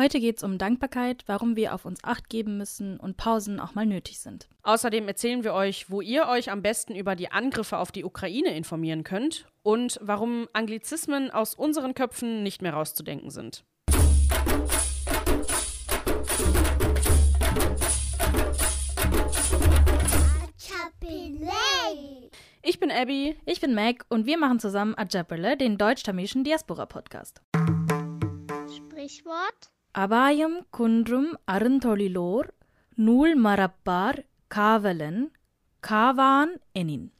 Heute geht es um Dankbarkeit, warum wir auf uns acht geben müssen und Pausen auch mal nötig sind. Außerdem erzählen wir euch, wo ihr euch am besten über die Angriffe auf die Ukraine informieren könnt und warum Anglizismen aus unseren Köpfen nicht mehr rauszudenken sind. Ich bin Abby. Ich bin Meg und wir machen zusammen Ajapele, den deutsch-tamilischen Diaspora-Podcast. Sprichwort அபாயம் குன்றும் அருந்தொழிலோர் நூல் மறப்பார் காவலன் kawan enin.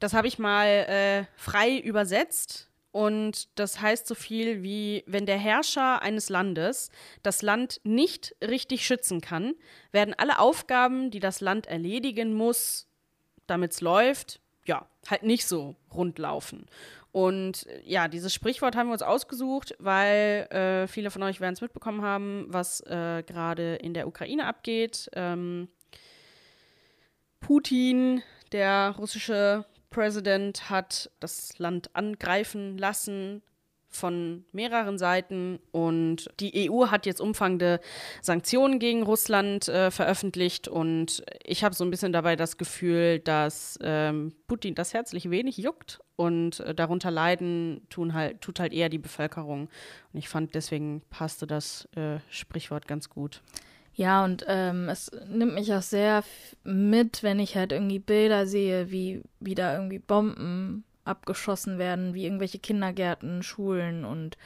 Das habe ich mal äh, frei übersetzt. Und das heißt so viel wie, wenn der Herrscher eines Landes das Land nicht richtig schützen kann, werden alle Aufgaben, die das Land erledigen muss, damit es läuft, ja, halt nicht so rund laufen. Und äh, ja, dieses Sprichwort haben wir uns ausgesucht, weil äh, viele von euch werden es mitbekommen haben, was äh, gerade in der Ukraine abgeht. Ähm, Putin, der russische Präsident, hat das Land angreifen lassen von mehreren Seiten. Und die EU hat jetzt umfangende Sanktionen gegen Russland äh, veröffentlicht. Und ich habe so ein bisschen dabei das Gefühl, dass ähm, Putin das herzlich wenig juckt. Und äh, darunter leiden tun halt, tut halt eher die Bevölkerung. Und ich fand deswegen passte das äh, Sprichwort ganz gut. Ja, und ähm, es nimmt mich auch sehr mit, wenn ich halt irgendwie Bilder sehe, wie, wie da irgendwie Bomben abgeschossen werden, wie irgendwelche Kindergärten, Schulen und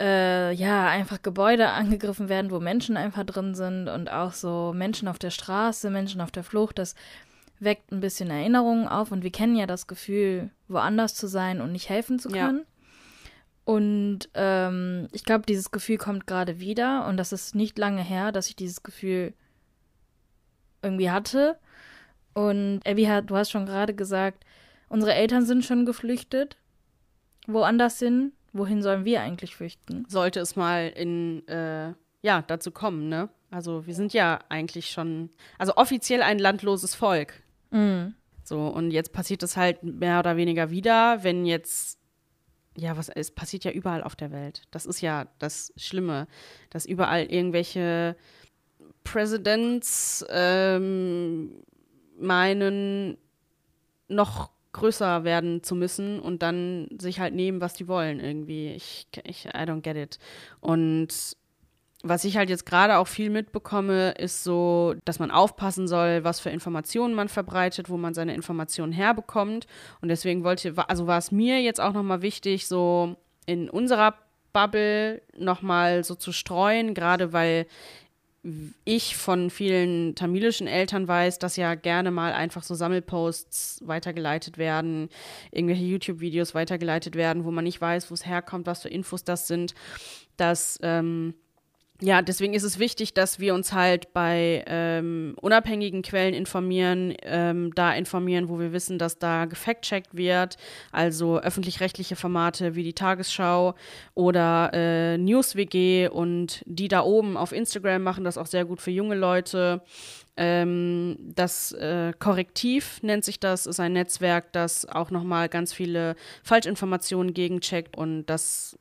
äh, ja, einfach Gebäude angegriffen werden, wo Menschen einfach drin sind und auch so Menschen auf der Straße, Menschen auf der Flucht, das weckt ein bisschen Erinnerungen auf und wir kennen ja das Gefühl, woanders zu sein und nicht helfen zu können. Ja. Und ähm, ich glaube, dieses Gefühl kommt gerade wieder und das ist nicht lange her, dass ich dieses Gefühl irgendwie hatte. Und Abby hat, du hast schon gerade gesagt, Unsere Eltern sind schon geflüchtet. Woanders hin. Wohin sollen wir eigentlich flüchten? Sollte es mal in, äh, ja, dazu kommen, ne? Also wir sind ja eigentlich schon, also offiziell ein landloses Volk. Mhm. So, und jetzt passiert es halt mehr oder weniger wieder, wenn jetzt, ja, was, es passiert ja überall auf der Welt. Das ist ja das Schlimme, dass überall irgendwelche Presidents ähm, meinen, noch größer werden zu müssen und dann sich halt nehmen, was die wollen irgendwie. Ich, ich I don't get it. Und was ich halt jetzt gerade auch viel mitbekomme, ist so, dass man aufpassen soll, was für Informationen man verbreitet, wo man seine Informationen herbekommt. Und deswegen wollte, also war es mir jetzt auch nochmal wichtig, so in unserer Bubble nochmal so zu streuen, gerade weil ich von vielen tamilischen Eltern weiß, dass ja gerne mal einfach so Sammelposts weitergeleitet werden, irgendwelche YouTube-Videos weitergeleitet werden, wo man nicht weiß, wo es herkommt, was für Infos das sind, dass ähm, ja, deswegen ist es wichtig, dass wir uns halt bei ähm, unabhängigen Quellen informieren, ähm, da informieren, wo wir wissen, dass da gefact-checkt wird, also öffentlich-rechtliche Formate wie die Tagesschau oder äh, NewsWG und die da oben auf Instagram machen das auch sehr gut für junge Leute. Ähm, das äh, Korrektiv nennt sich das, ist ein Netzwerk, das auch nochmal ganz viele Falschinformationen gegencheckt und das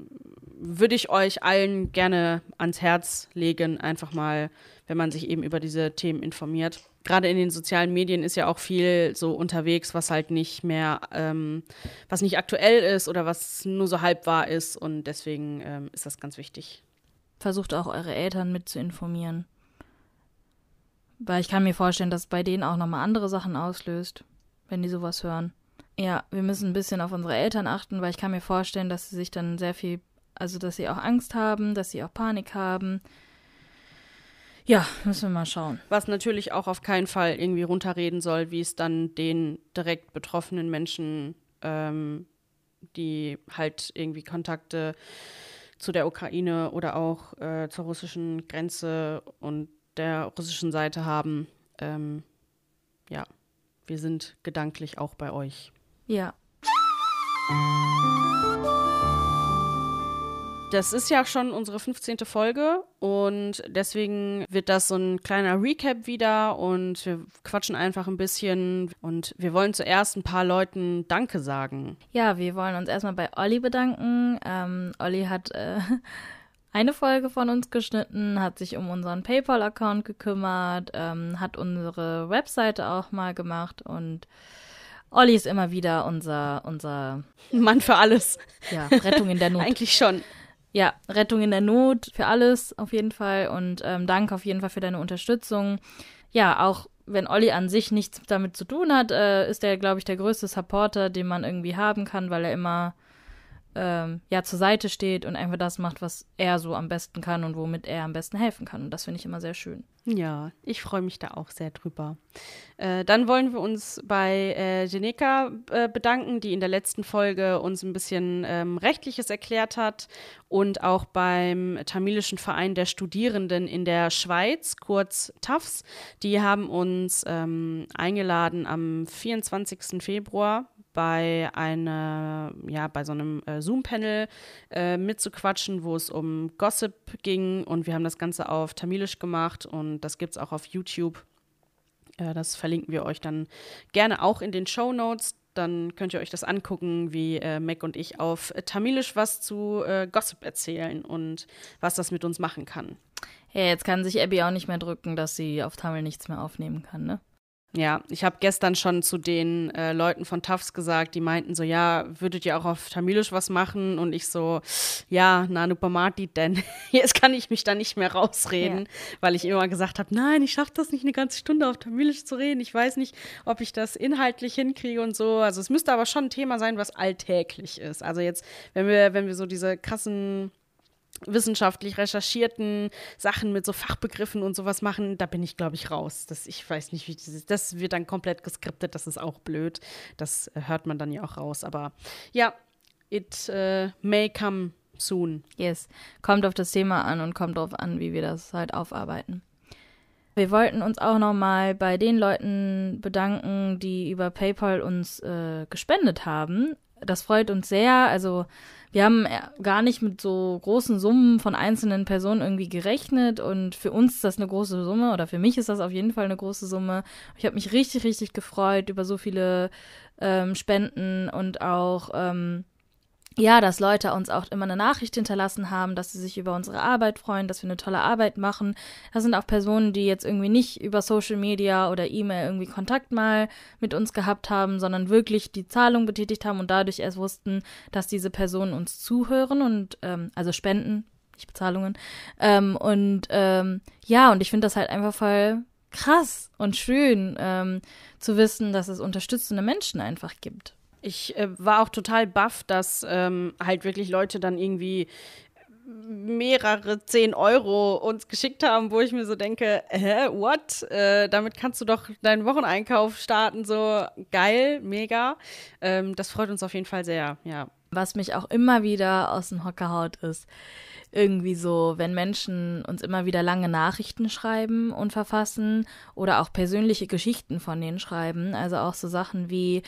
würde ich euch allen gerne ans Herz legen, einfach mal, wenn man sich eben über diese Themen informiert. Gerade in den sozialen Medien ist ja auch viel so unterwegs, was halt nicht mehr, ähm, was nicht aktuell ist oder was nur so halb wahr ist und deswegen ähm, ist das ganz wichtig. Versucht auch eure Eltern mit zu informieren. Weil ich kann mir vorstellen, dass bei denen auch nochmal andere Sachen auslöst, wenn die sowas hören. Ja, wir müssen ein bisschen auf unsere Eltern achten, weil ich kann mir vorstellen, dass sie sich dann sehr viel, also dass sie auch Angst haben, dass sie auch Panik haben. Ja, müssen wir mal schauen. Was natürlich auch auf keinen Fall irgendwie runterreden soll, wie es dann den direkt betroffenen Menschen, ähm, die halt irgendwie Kontakte zu der Ukraine oder auch äh, zur russischen Grenze und der russischen Seite haben. Ähm, ja, wir sind gedanklich auch bei euch. Ja. Das ist ja schon unsere 15. Folge und deswegen wird das so ein kleiner Recap wieder und wir quatschen einfach ein bisschen und wir wollen zuerst ein paar Leuten Danke sagen. Ja, wir wollen uns erstmal bei Olli bedanken. Ähm, Olli hat äh, eine Folge von uns geschnitten, hat sich um unseren PayPal-Account gekümmert, ähm, hat unsere Webseite auch mal gemacht und Olli ist immer wieder unser, unser Mann für alles. Ja, Rettung in der Not. Eigentlich schon. Ja, Rettung in der Not für alles auf jeden Fall und ähm, danke auf jeden Fall für deine Unterstützung. Ja, auch wenn Olli an sich nichts damit zu tun hat, äh, ist er, glaube ich, der größte Supporter, den man irgendwie haben kann, weil er immer ähm, ja zur Seite steht und einfach das macht, was er so am besten kann und womit er am besten helfen kann. Und das finde ich immer sehr schön. Ja, ich freue mich da auch sehr drüber. Äh, dann wollen wir uns bei äh, Jeneka äh, bedanken, die in der letzten Folge uns ein bisschen ähm, Rechtliches erklärt hat und auch beim Tamilischen Verein der Studierenden in der Schweiz, kurz TAFS. Die haben uns ähm, eingeladen am 24. Februar bei einer, ja, bei so einem äh, Zoom-Panel äh, mitzuquatschen, wo es um Gossip ging und wir haben das Ganze auf Tamilisch gemacht und das gibt es auch auf YouTube. Äh, das verlinken wir euch dann gerne auch in den Show Notes. Dann könnt ihr euch das angucken, wie äh, Mac und ich auf Tamilisch was zu äh, Gossip erzählen und was das mit uns machen kann. Ja, jetzt kann sich Abby auch nicht mehr drücken, dass sie auf Tamil nichts mehr aufnehmen kann, ne? Ja, ich habe gestern schon zu den äh, Leuten von Tafs gesagt, die meinten so, ja, würdet ihr auch auf Tamilisch was machen? Und ich so, ja, na, Nupamati, denn jetzt kann ich mich da nicht mehr rausreden, ja. weil ich immer gesagt habe, nein, ich schaffe das nicht eine ganze Stunde auf Tamilisch zu reden. Ich weiß nicht, ob ich das inhaltlich hinkriege und so. Also es müsste aber schon ein Thema sein, was alltäglich ist. Also jetzt, wenn wir, wenn wir so diese krassen wissenschaftlich recherchierten Sachen mit so Fachbegriffen und sowas machen, da bin ich, glaube ich, raus. Das, ich weiß nicht, wie das ist. Das wird dann komplett geskriptet, das ist auch blöd. Das äh, hört man dann ja auch raus. Aber ja, it uh, may come soon. Yes. Kommt auf das Thema an und kommt darauf an, wie wir das halt aufarbeiten. Wir wollten uns auch nochmal bei den Leuten bedanken, die über PayPal uns äh, gespendet haben. Das freut uns sehr. Also wir haben äh, gar nicht mit so großen Summen von einzelnen Personen irgendwie gerechnet und für uns ist das eine große Summe oder für mich ist das auf jeden Fall eine große Summe. Ich habe mich richtig, richtig gefreut über so viele ähm, Spenden und auch ähm, ja, dass Leute uns auch immer eine Nachricht hinterlassen haben, dass sie sich über unsere Arbeit freuen, dass wir eine tolle Arbeit machen. Das sind auch Personen, die jetzt irgendwie nicht über Social Media oder E-Mail irgendwie Kontakt mal mit uns gehabt haben, sondern wirklich die Zahlung betätigt haben und dadurch erst wussten, dass diese Personen uns zuhören und ähm, also spenden, nicht Bezahlungen. Ähm, und ähm, ja, und ich finde das halt einfach voll krass und schön ähm, zu wissen, dass es unterstützende Menschen einfach gibt. Ich äh, war auch total baff, dass ähm, halt wirklich Leute dann irgendwie mehrere zehn Euro uns geschickt haben, wo ich mir so denke, hä, what? Äh, damit kannst du doch deinen Wocheneinkauf starten, so geil, mega. Ähm, das freut uns auf jeden Fall sehr, ja. Was mich auch immer wieder aus dem Hocker haut, ist irgendwie so, wenn Menschen uns immer wieder lange Nachrichten schreiben und verfassen oder auch persönliche Geschichten von denen schreiben. Also auch so Sachen wie,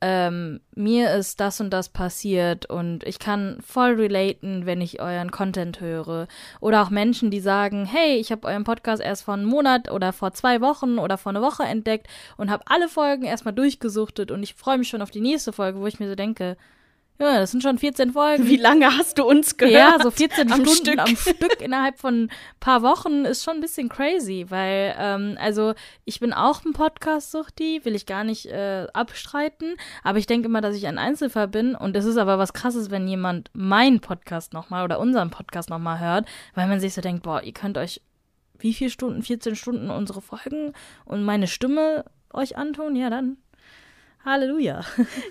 ähm, mir ist das und das passiert und ich kann voll relaten, wenn ich euren Content höre. Oder auch Menschen, die sagen, hey, ich habe euren Podcast erst vor einem Monat oder vor zwei Wochen oder vor einer Woche entdeckt und habe alle Folgen erstmal durchgesuchtet und ich freue mich schon auf die nächste Folge, wo ich mir so denke, ja, das sind schon 14 Folgen. Wie lange hast du uns gehört? Ja, so 14 am Stunden Stück. am Stück innerhalb von ein paar Wochen ist schon ein bisschen crazy, weil, ähm, also ich bin auch ein Podcast-Suchti, will ich gar nicht äh, abstreiten, aber ich denke immer, dass ich ein Einzelfall bin und es ist aber was krasses, wenn jemand meinen Podcast nochmal oder unseren Podcast nochmal hört, weil man sich so denkt, boah, ihr könnt euch wie viele Stunden, 14 Stunden unsere Folgen und meine Stimme euch antun, ja dann Halleluja.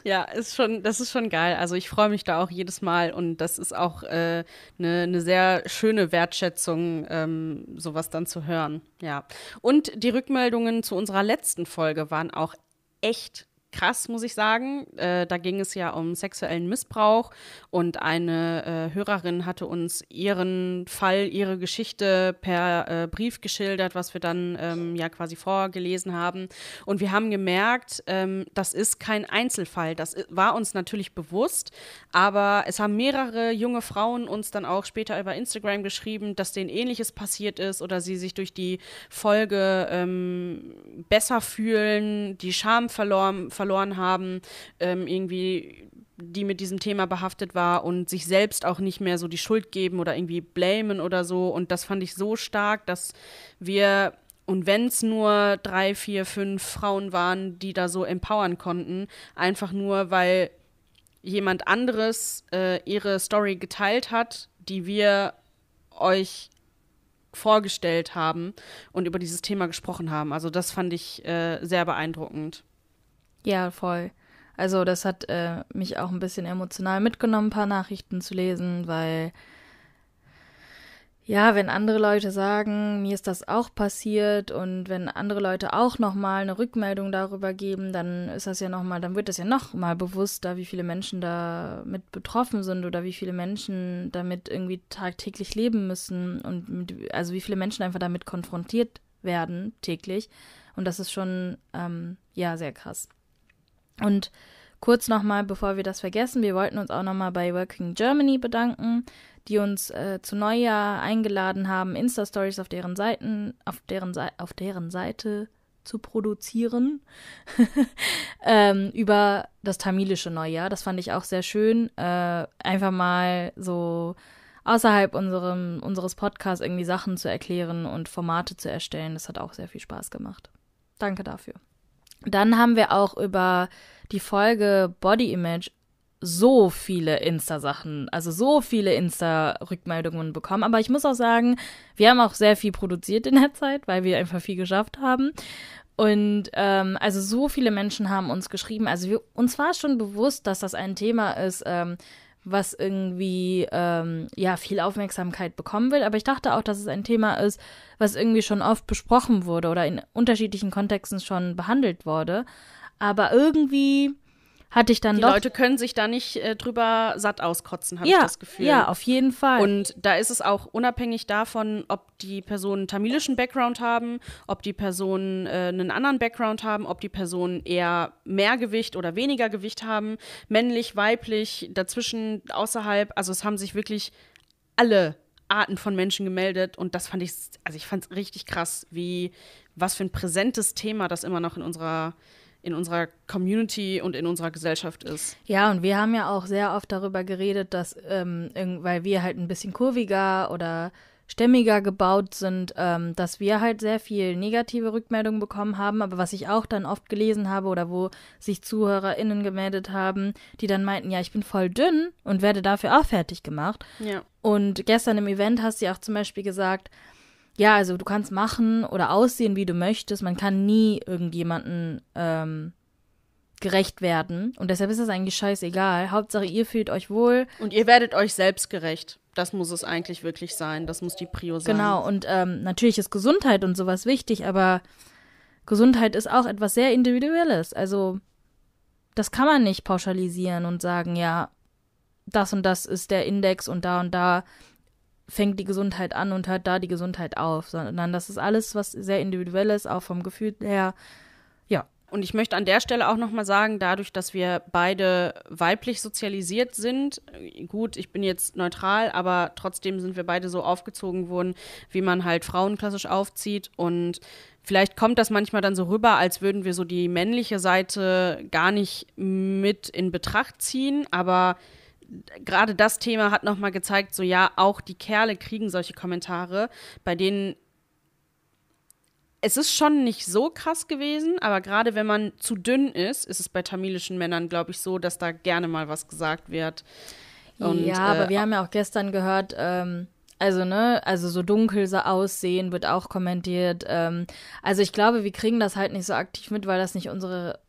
Ja, ist schon, das ist schon geil. Also ich freue mich da auch jedes Mal und das ist auch eine äh, ne, ne sehr schöne Wertschätzung, ähm, sowas dann zu hören. Ja. Und die Rückmeldungen zu unserer letzten Folge waren auch echt krass, muss ich sagen. Äh, da ging es ja um sexuellen Missbrauch und eine äh, Hörerin hatte uns ihren Fall, ihre Geschichte per äh, Brief geschildert, was wir dann ähm, ja quasi vorgelesen haben. Und wir haben gemerkt, ähm, das ist kein Einzelfall. Das war uns natürlich bewusst, aber es haben mehrere junge Frauen uns dann auch später über Instagram geschrieben, dass denen ähnliches passiert ist oder sie sich durch die Folge ähm, besser fühlen, die Scham verloren, verloren haben, ähm, irgendwie die mit diesem Thema behaftet war und sich selbst auch nicht mehr so die Schuld geben oder irgendwie blamen oder so. Und das fand ich so stark, dass wir, und wenn es nur drei, vier, fünf Frauen waren, die da so empowern konnten, einfach nur, weil jemand anderes äh, ihre Story geteilt hat, die wir euch vorgestellt haben und über dieses Thema gesprochen haben. Also das fand ich äh, sehr beeindruckend. Ja, voll. Also das hat äh, mich auch ein bisschen emotional mitgenommen, ein paar Nachrichten zu lesen, weil ja, wenn andere Leute sagen, mir ist das auch passiert und wenn andere Leute auch nochmal eine Rückmeldung darüber geben, dann ist das ja nochmal, dann wird das ja nochmal bewusster, wie viele Menschen da mit betroffen sind oder wie viele Menschen damit irgendwie tagtäglich leben müssen und mit, also wie viele Menschen einfach damit konfrontiert werden täglich. Und das ist schon, ähm, ja, sehr krass. Und kurz nochmal, bevor wir das vergessen, wir wollten uns auch nochmal bei Working Germany bedanken, die uns äh, zu Neujahr eingeladen haben, Insta-Stories auf deren Seiten, auf deren, auf deren Seite zu produzieren ähm, über das tamilische Neujahr. Das fand ich auch sehr schön. Äh, einfach mal so außerhalb unserem, unseres Podcasts irgendwie Sachen zu erklären und Formate zu erstellen. Das hat auch sehr viel Spaß gemacht. Danke dafür. Dann haben wir auch über die Folge Body Image so viele Insta-Sachen, also so viele Insta-Rückmeldungen bekommen. Aber ich muss auch sagen, wir haben auch sehr viel produziert in der Zeit, weil wir einfach viel geschafft haben. Und ähm, also so viele Menschen haben uns geschrieben. Also wir, uns war schon bewusst, dass das ein Thema ist, ähm, was irgendwie ähm, ja viel Aufmerksamkeit bekommen will. Aber ich dachte auch, dass es ein Thema ist, was irgendwie schon oft besprochen wurde oder in unterschiedlichen Kontexten schon behandelt wurde. Aber irgendwie hatte ich dann die doch. Die Leute können sich da nicht äh, drüber satt auskotzen, habe ja, ich das Gefühl. Ja, auf jeden Fall. Und da ist es auch unabhängig davon, ob die Personen tamilischen Background haben, ob die Personen äh, einen anderen Background haben, ob die Personen eher mehr Gewicht oder weniger Gewicht haben, männlich, weiblich, dazwischen, außerhalb. Also es haben sich wirklich alle Arten von Menschen gemeldet und das fand ich, also ich fand es richtig krass, wie was für ein präsentes Thema das immer noch in unserer in unserer Community und in unserer Gesellschaft ist. Ja, und wir haben ja auch sehr oft darüber geredet, dass, ähm, weil wir halt ein bisschen kurviger oder stämmiger gebaut sind, ähm, dass wir halt sehr viel negative Rückmeldungen bekommen haben, aber was ich auch dann oft gelesen habe oder wo sich ZuhörerInnen gemeldet haben, die dann meinten, ja, ich bin voll dünn und werde dafür auch fertig gemacht. Ja. Und gestern im Event hast du ja auch zum Beispiel gesagt, ja, also du kannst machen oder aussehen, wie du möchtest. Man kann nie irgendjemanden ähm, gerecht werden. Und deshalb ist es eigentlich scheißegal. Hauptsache, ihr fühlt euch wohl. Und ihr werdet euch selbst gerecht. Das muss es eigentlich wirklich sein. Das muss die Prio sein. Genau. Und ähm, natürlich ist Gesundheit und sowas wichtig, aber Gesundheit ist auch etwas sehr Individuelles. Also, das kann man nicht pauschalisieren und sagen, ja, das und das ist der Index und da und da fängt die Gesundheit an und hört da die Gesundheit auf, sondern das ist alles, was sehr individuell ist, auch vom Gefühl her. Ja. Und ich möchte an der Stelle auch nochmal sagen, dadurch, dass wir beide weiblich sozialisiert sind, gut, ich bin jetzt neutral, aber trotzdem sind wir beide so aufgezogen worden, wie man halt Frauen klassisch aufzieht. Und vielleicht kommt das manchmal dann so rüber, als würden wir so die männliche Seite gar nicht mit in Betracht ziehen, aber gerade das Thema hat nochmal gezeigt, so ja, auch die Kerle kriegen solche Kommentare, bei denen es ist schon nicht so krass gewesen, aber gerade wenn man zu dünn ist, ist es bei tamilischen Männern, glaube ich, so, dass da gerne mal was gesagt wird. Und, ja, aber äh, wir haben ja auch gestern gehört, ähm, also, ne, also so dunkel so aussehen wird auch kommentiert. Ähm, also ich glaube, wir kriegen das halt nicht so aktiv mit, weil das nicht unsere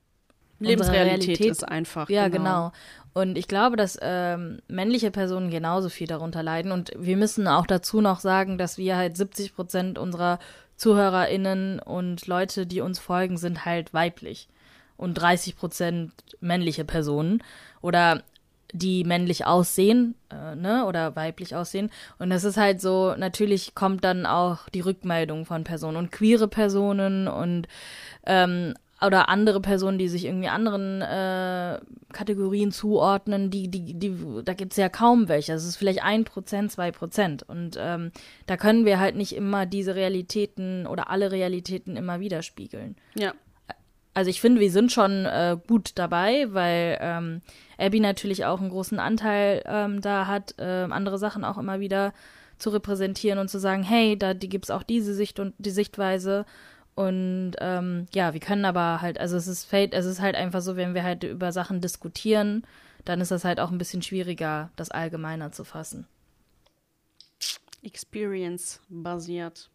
Lebensrealität Realität, ist einfach. Ja, genau. genau. Und ich glaube, dass ähm, männliche Personen genauso viel darunter leiden. Und wir müssen auch dazu noch sagen, dass wir halt 70 Prozent unserer ZuhörerInnen und Leute, die uns folgen, sind halt weiblich. Und 30 Prozent männliche Personen. Oder die männlich aussehen, äh, ne, oder weiblich aussehen. Und das ist halt so, natürlich kommt dann auch die Rückmeldung von Personen und queere Personen und ähm, oder andere Personen, die sich irgendwie anderen äh, Kategorien zuordnen, die, die, die, da gibt es ja kaum welche. Es ist vielleicht ein Prozent, zwei Prozent. Und ähm, da können wir halt nicht immer diese Realitäten oder alle Realitäten immer widerspiegeln. Ja. also ich finde, wir sind schon äh, gut dabei, weil ähm, Abby natürlich auch einen großen Anteil ähm, da hat, äh, andere Sachen auch immer wieder zu repräsentieren und zu sagen, hey, da die gibt's auch diese Sicht und die Sichtweise. Und ähm, ja, wir können aber halt, also es ist fate, es ist halt einfach so, wenn wir halt über Sachen diskutieren, dann ist das halt auch ein bisschen schwieriger, das allgemeiner zu fassen. Experience basiert.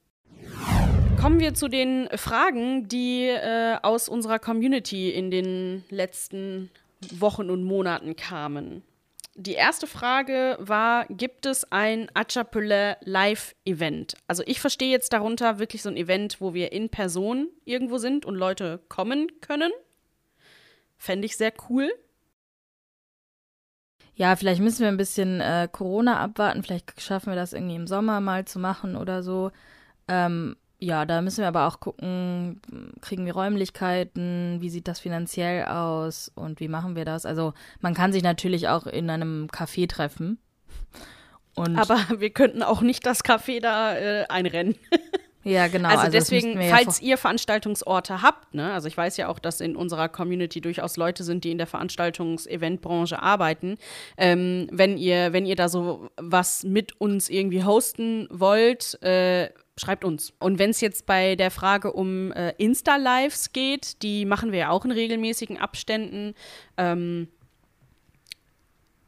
Kommen wir zu den Fragen, die äh, aus unserer Community in den letzten Wochen und Monaten kamen. Die erste Frage war, gibt es ein Achapelle Live-Event? Also ich verstehe jetzt darunter wirklich so ein Event, wo wir in Person irgendwo sind und Leute kommen können. Fände ich sehr cool. Ja, vielleicht müssen wir ein bisschen äh, Corona abwarten. Vielleicht schaffen wir das irgendwie im Sommer mal zu machen oder so. Ähm, ja, da müssen wir aber auch gucken, kriegen wir Räumlichkeiten, wie sieht das finanziell aus und wie machen wir das? Also man kann sich natürlich auch in einem Café treffen. Und aber wir könnten auch nicht das Café da äh, einrennen. Ja, genau. Also, also deswegen, falls ja ihr Veranstaltungsorte habt, ne, also ich weiß ja auch, dass in unserer Community durchaus Leute sind, die in der Veranstaltungs-Eventbranche arbeiten. Ähm, wenn ihr, wenn ihr da so was mit uns irgendwie hosten wollt, äh, schreibt uns. Und wenn es jetzt bei der Frage um äh, Insta-Lives geht, die machen wir ja auch in regelmäßigen Abständen. Ähm,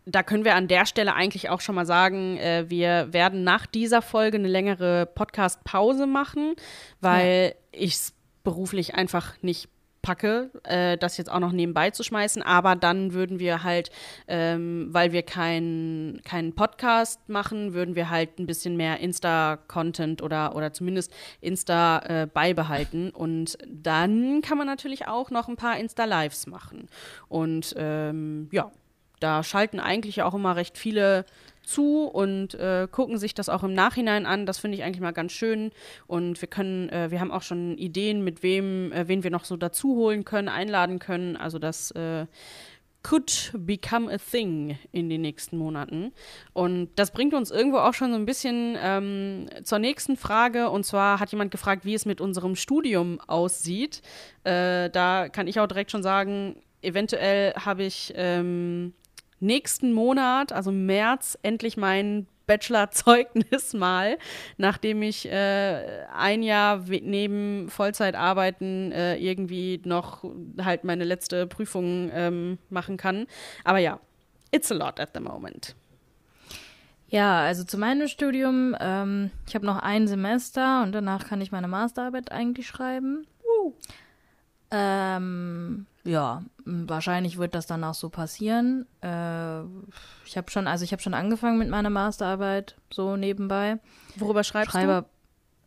da können wir an der Stelle eigentlich auch schon mal sagen, äh, wir werden nach dieser Folge eine längere Podcast-Pause machen, weil ja. ich es beruflich einfach nicht packe, äh, das jetzt auch noch nebenbei zu schmeißen. Aber dann würden wir halt, ähm, weil wir keinen kein Podcast machen, würden wir halt ein bisschen mehr Insta-Content oder, oder zumindest Insta äh, beibehalten. Und dann kann man natürlich auch noch ein paar Insta-Lives machen. Und ähm, ja, da schalten eigentlich auch immer recht viele zu und äh, gucken sich das auch im Nachhinein an. Das finde ich eigentlich mal ganz schön. Und wir können, äh, wir haben auch schon Ideen, mit wem, äh, wen wir noch so dazu holen können, einladen können. Also das äh, could become a thing in den nächsten Monaten. Und das bringt uns irgendwo auch schon so ein bisschen ähm, zur nächsten Frage. Und zwar hat jemand gefragt, wie es mit unserem Studium aussieht. Äh, da kann ich auch direkt schon sagen, eventuell habe ich ähm, nächsten Monat, also März, endlich mein Bachelorzeugnis mal, nachdem ich äh, ein Jahr neben Vollzeitarbeiten äh, irgendwie noch halt meine letzte Prüfung ähm, machen kann. Aber ja, it's a lot at the moment. Ja, also zu meinem Studium, ähm, ich habe noch ein Semester und danach kann ich meine Masterarbeit eigentlich schreiben. Uh. Ähm, ja, wahrscheinlich wird das dann auch so passieren. Äh, ich habe schon, also ich habe schon angefangen mit meiner Masterarbeit so nebenbei. Worüber schreibst schreibe, du?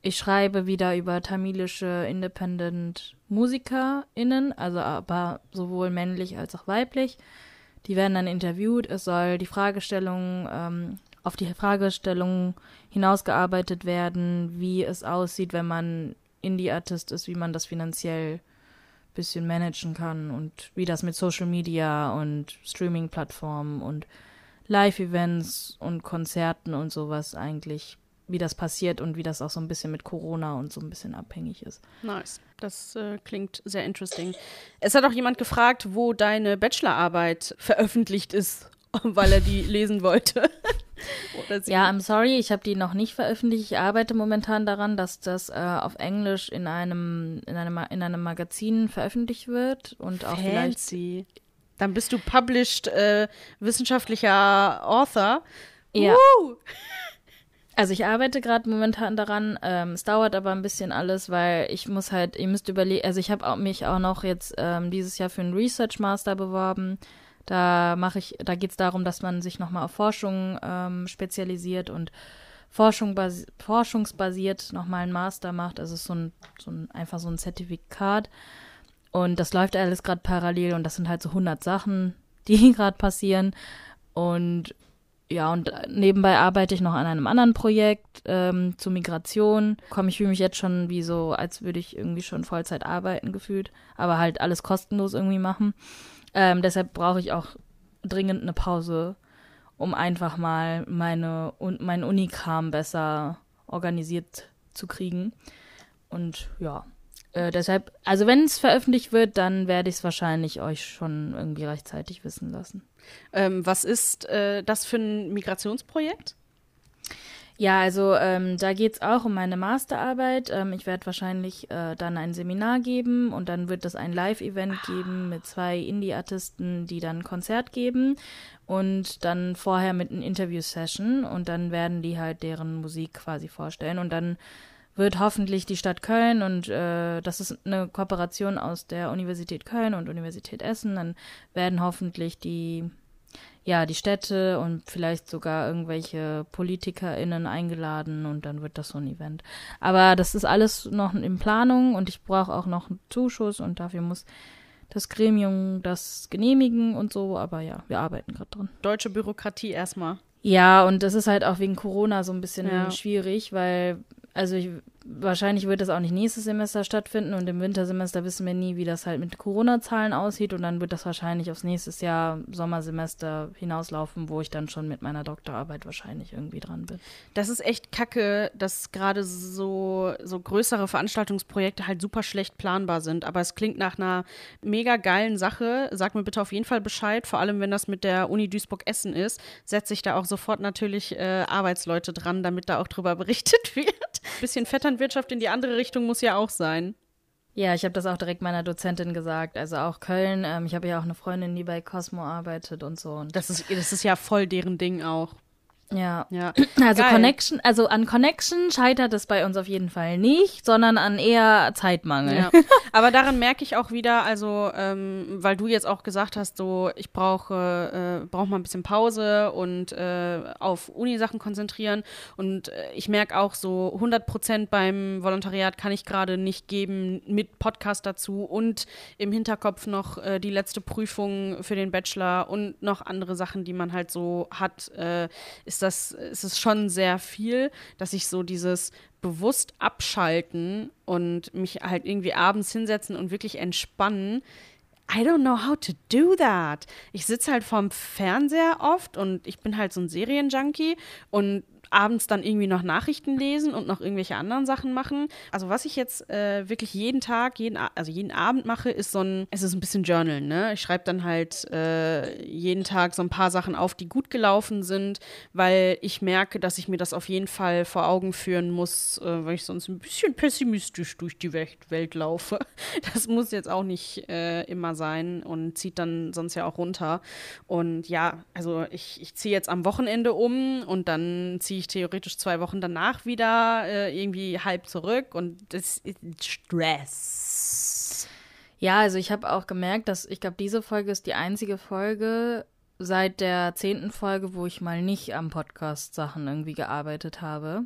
Ich schreibe wieder über tamilische Independent MusikerInnen, also aber sowohl männlich als auch weiblich. Die werden dann interviewt. Es soll die Fragestellung, ähm, auf die Fragestellung hinausgearbeitet werden, wie es aussieht, wenn man Indie-Artist ist, wie man das finanziell bisschen managen kann und wie das mit Social Media und Streaming-Plattformen und Live-Events und Konzerten und sowas eigentlich, wie das passiert und wie das auch so ein bisschen mit Corona und so ein bisschen abhängig ist. Nice. Das äh, klingt sehr interesting. Es hat auch jemand gefragt, wo deine Bachelorarbeit veröffentlicht ist, weil er die lesen wollte. Ja, I'm sorry, ich habe die noch nicht veröffentlicht. Ich arbeite momentan daran, dass das äh, auf Englisch in einem, in, einem, in einem Magazin veröffentlicht wird und auch Fancy. vielleicht. Dann bist du published äh, wissenschaftlicher Author. Ja. Woo! Also ich arbeite gerade momentan daran. Ähm, es dauert aber ein bisschen alles, weil ich muss halt, ihr müsst überlegen, also ich habe mich auch noch jetzt ähm, dieses Jahr für einen Research Master beworben. Da mache ich, da geht es darum, dass man sich nochmal auf Forschung ähm, spezialisiert und Forschung forschungsbasiert nochmal einen Master macht. Also so ein, so ein, einfach so ein Zertifikat. Und das läuft alles gerade parallel und das sind halt so 100 Sachen, die gerade passieren. Und ja, und nebenbei arbeite ich noch an einem anderen Projekt ähm, zur Migration. Komme ich fühle mich jetzt schon wie so, als würde ich irgendwie schon Vollzeit arbeiten gefühlt, aber halt alles kostenlos irgendwie machen. Ähm, deshalb brauche ich auch dringend eine Pause, um einfach mal meine und mein Unikram besser organisiert zu kriegen. Und ja. äh, deshalb, also wenn es veröffentlicht wird, dann werde ich es wahrscheinlich euch schon irgendwie rechtzeitig wissen lassen. Ähm, was ist äh, das für ein Migrationsprojekt? Ja, also ähm, da geht's auch um meine Masterarbeit. Ähm, ich werde wahrscheinlich äh, dann ein Seminar geben und dann wird es ein Live-Event geben mit zwei Indie-Artisten, die dann ein Konzert geben und dann vorher mit einer Interview-Session und dann werden die halt deren Musik quasi vorstellen und dann wird hoffentlich die Stadt Köln und äh, das ist eine Kooperation aus der Universität Köln und Universität Essen, dann werden hoffentlich die ja, die Städte und vielleicht sogar irgendwelche PolitikerInnen eingeladen und dann wird das so ein Event. Aber das ist alles noch in Planung und ich brauche auch noch einen Zuschuss und dafür muss das Gremium das genehmigen und so. Aber ja, wir arbeiten gerade dran. Deutsche Bürokratie erstmal. Ja, und das ist halt auch wegen Corona so ein bisschen Ja. schwierig, weil, also ich, wahrscheinlich wird das auch nicht nächstes Semester stattfinden und im Wintersemester wissen wir nie, wie das halt mit Corona-Zahlen aussieht und dann wird das wahrscheinlich aufs nächstes Jahr Sommersemester hinauslaufen, wo ich dann schon mit meiner Doktorarbeit wahrscheinlich irgendwie dran bin. Das ist echt kacke, dass gerade so, so größere Veranstaltungsprojekte halt super schlecht planbar sind. Aber es klingt nach einer mega geilen Sache. Sag mir bitte auf jeden Fall Bescheid, vor allem wenn das mit der Uni Duisburg-Essen ist. Setze ich da auch sofort natürlich äh, Arbeitsleute dran, damit da auch drüber berichtet wird. Bisschen Vetternwirtschaft in die andere Richtung muss ja auch sein. Ja, ich habe das auch direkt meiner Dozentin gesagt. Also auch Köln. Ähm, ich habe ja auch eine Freundin, die bei Cosmo arbeitet und so. Und Das ist, das ist ja voll deren Ding auch. Ja, Ja. Also Geil. Connection, also an Connection scheitert es bei uns auf jeden Fall nicht, sondern an eher Zeitmangel. Ja. Aber daran merke ich auch wieder, also ähm, weil du jetzt auch gesagt hast, so ich brauche äh, brauch mal ein bisschen Pause und äh, auf Uni-Sachen konzentrieren. Und äh, ich merke auch so 100 Prozent beim Volontariat kann ich gerade nicht geben mit Podcast dazu und im Hinterkopf noch äh, die letzte Prüfung für den Bachelor und noch andere Sachen, die man halt so hat. Äh, ist das ist es schon sehr viel, dass ich so dieses bewusst abschalten und mich halt irgendwie abends hinsetzen und wirklich entspannen. I don't know how to do that. Ich sitze halt vorm Fernseher oft und ich bin halt so ein Serienjunkie und abends dann irgendwie noch Nachrichten lesen und noch irgendwelche anderen Sachen machen. Also was ich jetzt äh, wirklich jeden Tag, jeden, also jeden Abend mache, ist so ein, es ist ein bisschen Journalen, ne? Ich schreibe dann halt äh, jeden Tag so ein paar Sachen auf, die gut gelaufen sind, weil ich merke, dass ich mir das auf jeden Fall vor Augen führen muss, äh, weil ich sonst ein bisschen pessimistisch durch die Welt, Welt laufe. Das muss jetzt auch nicht äh, immer sein und zieht dann sonst ja auch runter. Und ja, also ich, ich ziehe jetzt am Wochenende um und dann ziehe ich theoretisch zwei Wochen danach wieder äh, irgendwie halb zurück und das ist Stress. Ja, also ich habe auch gemerkt, dass ich glaube, diese Folge ist die einzige Folge seit der zehnten Folge, wo ich mal nicht am Podcast Sachen irgendwie gearbeitet habe.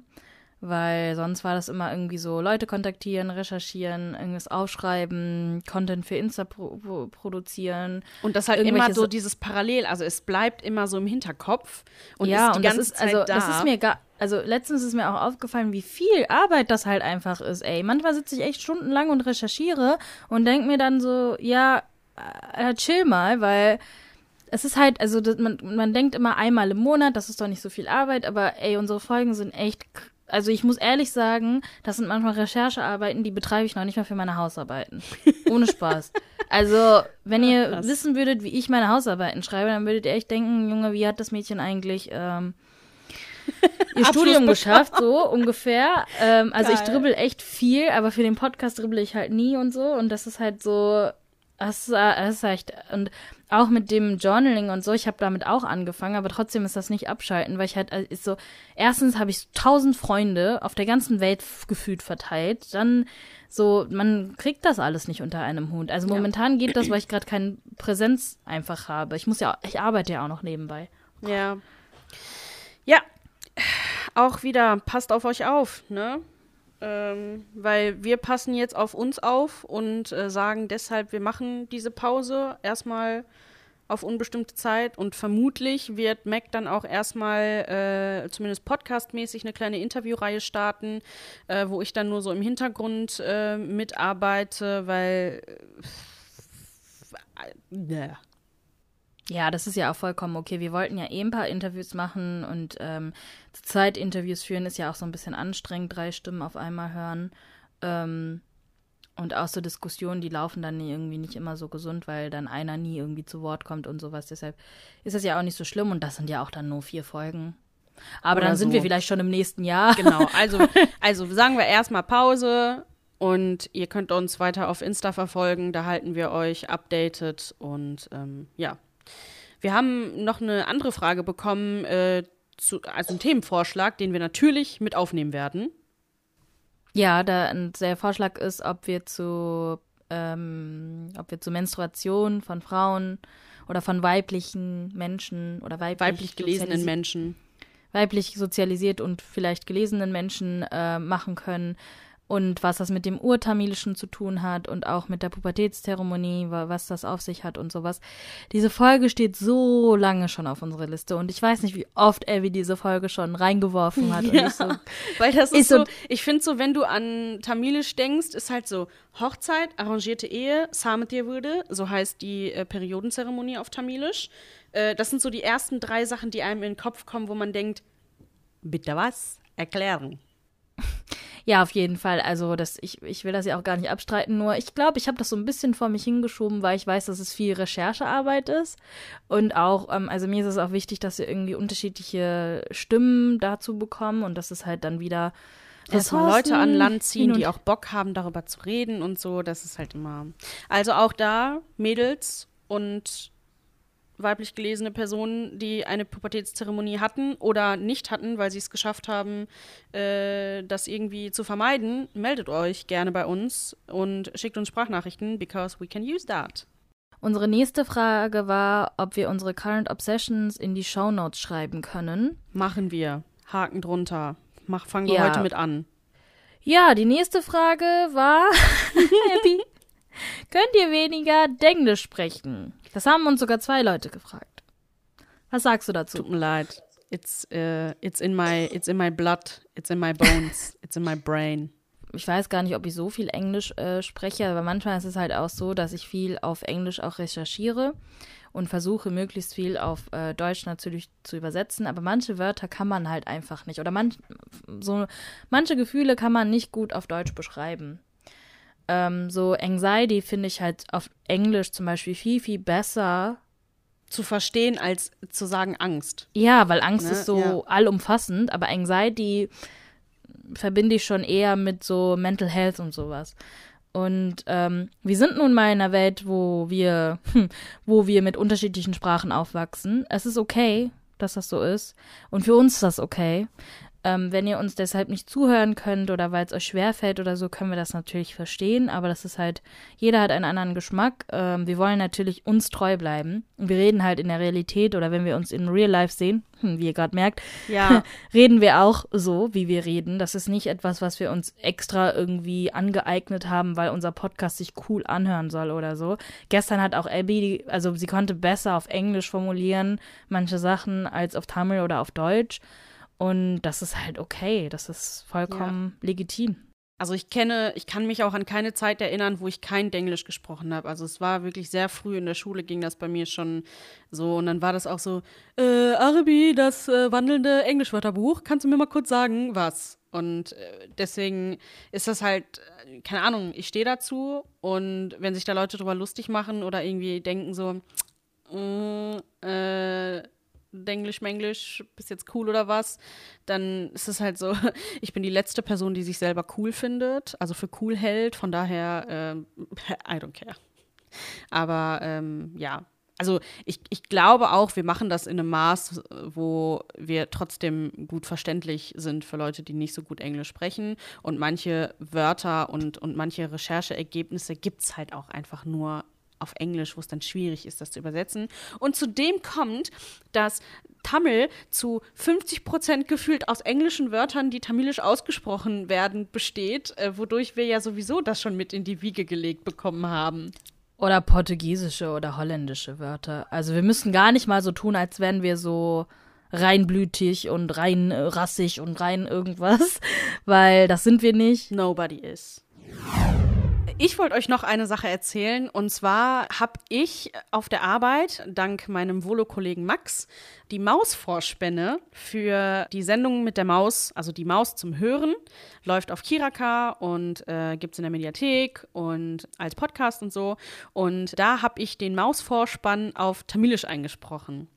Weil sonst war das immer irgendwie so Leute kontaktieren, recherchieren, irgendwas aufschreiben, Content für Insta pro pro produzieren. Und das halt immer so dieses Parallel, also es bleibt immer so im Hinterkopf und ja, ist die und ganze das ist, Zeit also, da. das ist mir gar, also letztens ist mir auch aufgefallen, wie viel Arbeit das halt einfach ist, ey. Manchmal sitze ich echt stundenlang und recherchiere und denke mir dann so, ja, äh, chill mal, weil es ist halt, also das, man, man denkt immer einmal im Monat, das ist doch nicht so viel Arbeit, aber ey, unsere Folgen sind echt, also ich muss ehrlich sagen, das sind manchmal Recherchearbeiten, die betreibe ich noch nicht mal für meine Hausarbeiten. Ohne Spaß. Also, wenn ihr krass. wissen würdet, wie ich meine Hausarbeiten schreibe, dann würdet ihr echt denken, Junge, wie hat das Mädchen eigentlich ähm, ihr Studium geschafft, so ungefähr. Ähm, also ich Geil. dribbel echt viel, aber für den Podcast dribbel ich halt nie und so. Und das ist halt so, das, ist- das ist echt, und auch mit dem Journaling und so, ich habe damit auch angefangen, aber trotzdem ist das nicht abschalten, weil ich halt, also ist so, erstens habe ich tausend Freunde auf der ganzen Welt gefühlt verteilt, dann so, man kriegt das alles nicht unter einem Hut. Also momentan geht das, weil ich gerade keine Präsenz einfach habe. Ich muss ja, ich arbeite ja auch noch nebenbei. Ja. Ja, auch wieder, passt auf euch auf, ne? Ähm, weil wir passen jetzt auf uns auf und äh, sagen deshalb, wir machen diese Pause erstmal auf unbestimmte Zeit und vermutlich wird Mac dann auch erstmal, äh, zumindest podcastmäßig, eine kleine Interviewreihe starten, äh, wo ich dann nur so im Hintergrund äh, mitarbeite, weil. Äh, ja. Das ist ja auch vollkommen okay. Wir wollten ja eh ein paar Interviews machen und ähm, zu zweit Interviews führen ist ja auch so ein bisschen anstrengend, drei Stimmen auf einmal hören. Ähm, Und auch so Diskussionen, die laufen dann irgendwie nicht immer so gesund, weil dann einer nie irgendwie zu Wort kommt und sowas. Deshalb ist das ja auch nicht so schlimm und das sind ja auch dann nur vier Folgen. Aber Oder dann sind so. wir vielleicht schon im nächsten Jahr. Genau, also, also sagen wir erstmal Pause und ihr könnt uns weiter auf Insta verfolgen, da halten wir euch updated und ähm, ja. Wir haben noch eine andere Frage bekommen, äh, zu, also einen Themenvorschlag, den wir natürlich mit aufnehmen werden. Ja, da der Vorschlag ist, ob wir zu, ähm, ob wir zu Menstruation von Frauen oder von weiblichen Menschen oder weiblich, Weiblich gelesenen Menschen. weiblich sozialisiert und vielleicht gelesenen Menschen äh, machen können und was das mit dem Urtamilischen zu tun hat und auch mit der Pubertätszeremonie, wa- was das auf sich hat und sowas. Diese Folge steht so lange schon auf unserer Liste und ich weiß nicht, wie oft Abby diese Folge schon reingeworfen hat. Ich so, Weil das ist, so, ich finde so, wenn du an Tamilisch denkst, ist halt so Hochzeit, arrangierte Ehe, Sametir so heißt die äh, Periodenzeremonie auf Tamilisch. Äh, das sind so die ersten drei Sachen, die einem in den Kopf kommen, wo man denkt, bitte was? Erklären. Ja, auf jeden Fall. Also das, ich, ich will das ja auch gar nicht abstreiten, nur ich glaube, ich habe das so ein bisschen vor mich hingeschoben, weil ich weiß, dass es viel Recherchearbeit ist. Und auch, ähm, also mir ist es auch wichtig, dass wir irgendwie unterschiedliche Stimmen dazu bekommen und dass es halt dann wieder Erstmal Leute an Land ziehen, die auch Bock haben, darüber zu reden und so. Das ist halt immer. Also auch da Mädels und weiblich gelesene Personen, die eine Pubertätszeremonie hatten oder nicht hatten, weil sie es geschafft haben, äh, das irgendwie zu vermeiden, meldet euch gerne bei uns und schickt uns Sprachnachrichten, because we can use that. Unsere nächste Frage war, ob wir unsere Current Obsessions in die Shownotes schreiben können. Machen wir. Haken drunter. Mach, fangen wir Ja. heute mit an. Ja, die nächste Frage war, Happy, könnt ihr weniger Denglisch sprechen? Das haben uns sogar zwei Leute gefragt. Was sagst du dazu? Tut mir leid. It's, uh, it's, in my, it's in my blood. It's in my bones. it's in my brain. Ich weiß gar nicht, ob ich so viel Englisch äh, spreche, aber manchmal ist es halt auch so, dass ich viel auf Englisch auch recherchiere und versuche möglichst viel auf äh, Deutsch natürlich zu übersetzen, aber manche Wörter kann man halt einfach nicht oder manch, so manche Gefühle kann man nicht gut auf Deutsch beschreiben. Ähm, so Anxiety finde ich halt auf Englisch zum Beispiel viel, viel besser. Zu verstehen, als zu sagen Angst. Ja, weil Angst Ne, ist so ja. allumfassend, aber Anxiety verbinde ich schon eher mit so Mental Health und sowas. Und ähm, wir sind nun mal in einer Welt, wo wir, hm, wo wir mit unterschiedlichen Sprachen aufwachsen. Es ist okay, dass das so ist. Und für uns ist das okay. Ähm, wenn ihr uns deshalb nicht zuhören könnt oder weil es euch schwerfällt oder so, können wir das natürlich verstehen. Aber das ist halt, jeder hat einen anderen Geschmack. Ähm, wir wollen natürlich uns treu bleiben. Und wir reden halt in der Realität oder wenn wir uns in Real Life sehen, hm, wie ihr gerade merkt, Ja, reden wir auch so, wie wir reden. Das ist nicht etwas, was wir uns extra irgendwie angeeignet haben, weil unser Podcast sich cool anhören soll oder so. Gestern hat auch Abby, also sie konnte besser auf Englisch formulieren, manche Sachen, als auf Tamil oder auf Deutsch. Und das ist halt okay. Das ist vollkommen legitim. also ich kenne, ich kann mich auch an keine Zeit erinnern, wo ich kein Denglisch gesprochen habe. Also es war wirklich sehr früh in der Schule ging das bei mir schon so und dann war das auch so, äh, Arabi, das äh, wandelnde Englischwörterbuch, kannst du mir mal kurz sagen, was? Und äh, deswegen ist das halt, äh, keine Ahnung, ich stehe dazu und wenn sich da Leute drüber lustig machen oder irgendwie denken so, mm, äh, Denglisch, Menglisch, bist jetzt cool oder was, dann ist es halt so, ich bin die letzte Person, die sich selber cool findet, also für cool hält, von daher, ähm, I don't care. Aber ähm, ja, also ich, ich glaube auch, wir machen das in einem Maß, wo wir trotzdem gut verständlich sind für Leute, die nicht so gut Englisch sprechen. Und manche Wörter und, und manche Rechercheergebnisse gibt es halt auch einfach nur auf Englisch, wo es dann schwierig ist, das zu übersetzen. Und zudem kommt, dass Tamil zu 50 Prozent gefühlt aus englischen Wörtern, die tamilisch ausgesprochen werden, besteht, äh, wodurch wir ja sowieso das schon mit in die Wiege gelegt bekommen haben. Oder portugiesische oder holländische Wörter. Also wir müssen gar nicht mal so tun, als wären wir so reinblütig und rein äh, rassig und rein irgendwas, weil das sind wir nicht. Nobody is. Ich wollte euch noch eine Sache erzählen. Und zwar habe ich auf der Arbeit, dank meinem Volo-Kollegen Max, die Mausvorspänne für die Sendung mit der Maus, also die Maus zum Hören, läuft auf Kiraka und äh, gibt es in der Mediathek und als Podcast und so. Und da habe ich den Mausvorspann auf Tamilisch eingesprochen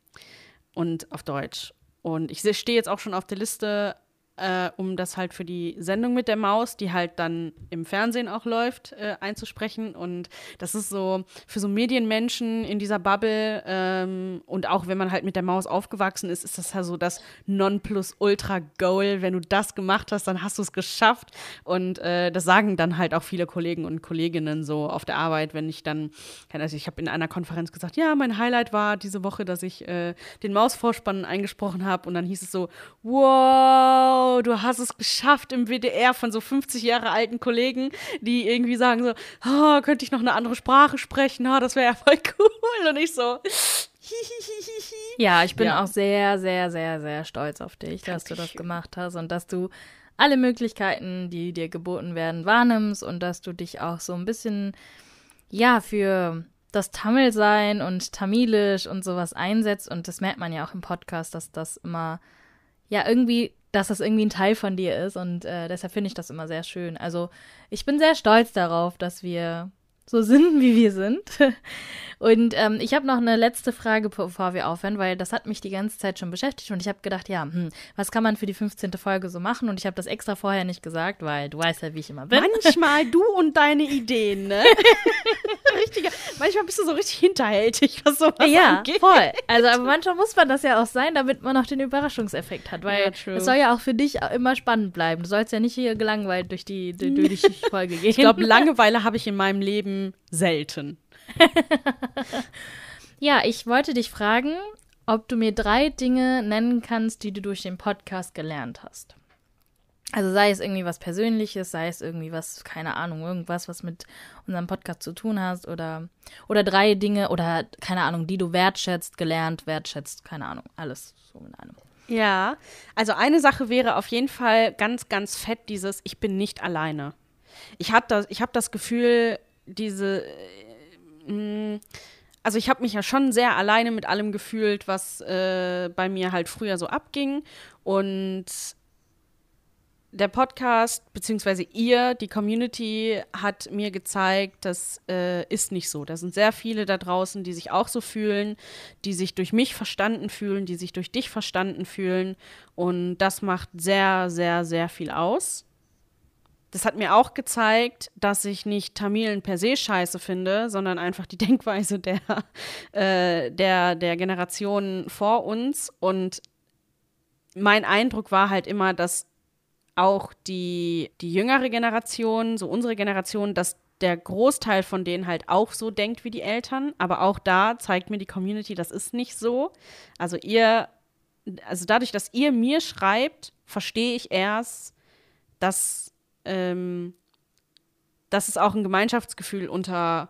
und auf Deutsch. Und ich stehe jetzt auch schon auf der Liste äh, um das halt für die Sendung mit der Maus, die halt dann im Fernsehen auch läuft, äh, einzusprechen. Und das ist so für so Medienmenschen in dieser Bubble ähm, und auch wenn man halt mit der Maus aufgewachsen ist, ist das ja so das Nonplusultra-Goal. Wenn du das gemacht hast, dann hast du es geschafft. Und äh, das sagen dann halt auch viele Kollegen und Kolleginnen so auf der Arbeit, wenn ich dann, also ich habe in einer Konferenz gesagt, ja, mein Highlight war diese Woche, dass ich äh, den Mausvorspann eingesprochen habe. Und dann hieß es so, wow wow, du hast es geschafft im WDR von so 50 Jahre alten Kollegen, die irgendwie sagen so, oh, könnte ich noch eine andere Sprache sprechen? Oh, das wäre ja voll cool. Und ich so, ja, ich bin ja. auch sehr, sehr, sehr, sehr stolz auf dich, dass du das gemacht hast und dass du alle Möglichkeiten, die dir geboten werden, wahrnimmst und dass du dich auch so ein bisschen, ja, für das Tamil-Sein und Tamilisch und sowas einsetzt. Und das merkt man ja auch im Podcast, dass das immer, ja, irgendwie dass das irgendwie ein Teil von dir ist und äh, deshalb finde ich das immer sehr schön. Also ich bin sehr stolz darauf, dass wir so sind, wie wir sind. Und ähm, ich habe noch eine letzte Frage, bevor wir aufhören, weil das hat mich die ganze Zeit schon beschäftigt und ich habe gedacht, ja, hm, was kann man für die 15. Folge so machen? Und ich habe das extra vorher nicht gesagt, weil du weißt ja, wie ich immer bin. Manchmal du und deine Ideen, ne? Richtiger, manchmal bist du so richtig hinterhältig, was sowas ja, angeht. voll. Also, aber manchmal muss man das ja auch sein, damit man auch den Überraschungseffekt hat, weil es ja, soll ja auch für dich immer spannend bleiben. Du sollst ja nicht hier gelangweilt durch die, durch die Folge gehen. Ich glaube, Langeweile habe ich in meinem Leben selten. ja, ich wollte dich fragen, ob du mir drei Dinge nennen kannst, die du durch den Podcast gelernt hast. Also sei es irgendwie was Persönliches, sei es irgendwie was, keine Ahnung, irgendwas, was mit unserem Podcast zu tun hast oder, oder drei Dinge oder keine Ahnung, die du wertschätzt, gelernt, wertschätzt, keine Ahnung, alles so in einem. Ja, also eine Sache wäre auf jeden Fall ganz, ganz fett dieses, ich bin nicht alleine. Ich habe das, hab das Gefühl, diese Mm, also ich habe mich ja schon sehr alleine mit allem gefühlt, was äh, bei mir halt früher so abging. Und der Podcast, beziehungsweise ihr, die Community, hat mir gezeigt, das äh, ist nicht so. Da sind sehr viele da draußen, die sich auch so fühlen, die sich durch mich verstanden fühlen, die sich durch dich verstanden fühlen. Und das macht sehr, sehr, sehr viel aus das hat mir auch gezeigt, dass ich nicht Tamilen per se scheiße finde, sondern einfach die Denkweise der, äh, der, der Generationen vor uns. Und mein Eindruck war halt immer, dass auch die, die jüngere Generation, so unsere Generation, dass der Großteil von denen halt auch so denkt wie die Eltern. Aber auch da zeigt mir die Community, das ist nicht so. Also ihr, also dadurch, dass ihr mir schreibt, verstehe ich erst, dass ähm, dass es auch ein Gemeinschaftsgefühl unter